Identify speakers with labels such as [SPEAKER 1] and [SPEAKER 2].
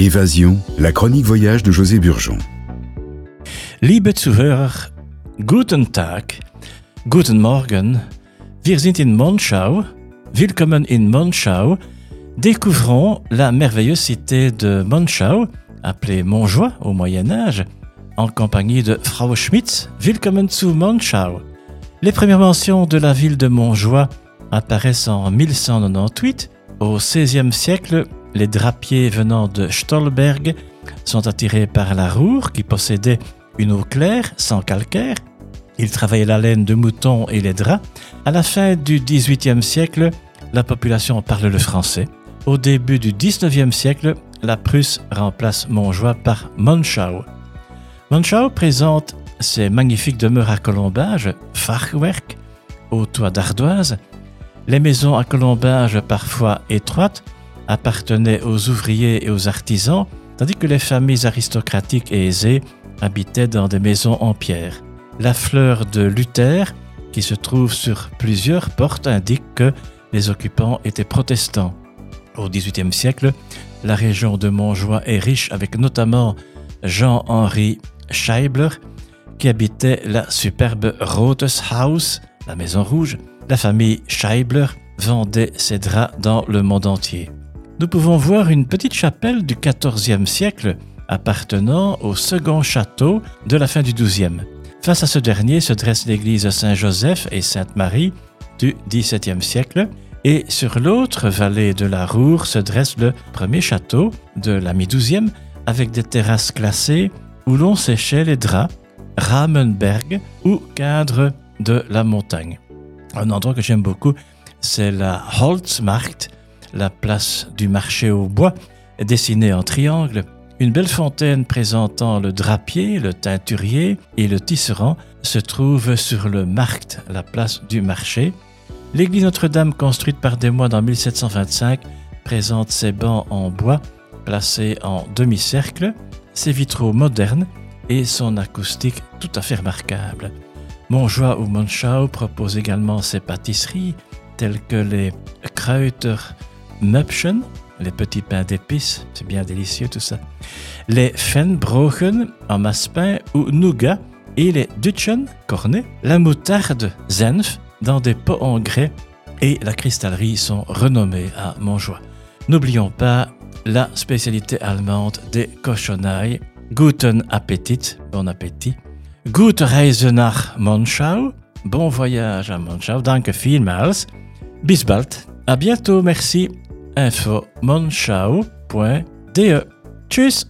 [SPEAKER 1] Évasion, la chronique voyage de José Burgeon.
[SPEAKER 2] Liebe Zuhörer, guten Tag, guten Morgen. Wir sind in Monschau. Willkommen in Monschau. Découvrons la merveilleuse cité de Monschau, appelée Montjoie au Moyen Âge, en compagnie de Frau Schmitz. Willkommen zu Monschau. Les premières mentions de la ville de Montjoie apparaissent en 1198. Au XVIe siècle, les drapiers venant de Stolberg sont attirés par la Roure qui possédait une eau claire, sans calcaire. Ils travaillaient la laine de mouton et les draps. À la fin du XVIIIe siècle, la population parle le français. Au début du XIXe siècle, la Prusse remplace Montjoie par Monschau. Monschau présente ses magnifiques demeures à colombage, Fachwerk, au toit d'ardoise. Les maisons à colombage parfois étroites appartenaient aux ouvriers et aux artisans, tandis que les familles aristocratiques et aisées habitaient dans des maisons en pierre. La fleur de Luther, qui se trouve sur plusieurs portes, indique que les occupants étaient protestants. Au XVIIIe siècle, la région de Montjoie est riche avec notamment Jean-Henri Scheibler, qui habitait la superbe Rotes Haus, la Maison Rouge. La famille Scheibler vendait ses draps dans le monde entier. Nous pouvons voir une petite chapelle du XIVe siècle appartenant au second château de la fin du XIIe. Face à ce dernier se dresse l'église Saint-Joseph et Sainte-Marie du XVIIe siècle, et sur l'autre vallée de la Roure se dresse le premier château de la mi-XIIe avec des terrasses classées où l'on séchait les draps, Ramenberg ou cadre de la montagne. Un endroit que j'aime beaucoup, c'est la Holzmarkt, la place du marché au bois, dessinée en triangle. Une belle fontaine présentant le drapier, le teinturier et le tisserand se trouve sur le Markt, la place du marché. L'église Notre-Dame, construite par des moines en 1725, présente ses bancs en bois placés en demi-cercle, ses vitraux modernes et son acoustique tout à fait remarquable. Montjoie ou Monschau propose également ses pâtisseries telles que les Krauter Möpschen, les petits pains d'épices, c'est bien délicieux tout ça, les Fenbrochen en massepain ou nougat et les Dutchen cornets, la moutarde Zenf dans des pots en grès et la cristallerie sont renommées à Montjoie. N'oublions pas la spécialité allemande des cochonailles. Guten Appetit, bon appétit. Gute Reise nach Monschau, bon voyage à Monschau, danke vielmals. Bis bald, à bientôt, merci. Info monschau.de. Tschüss!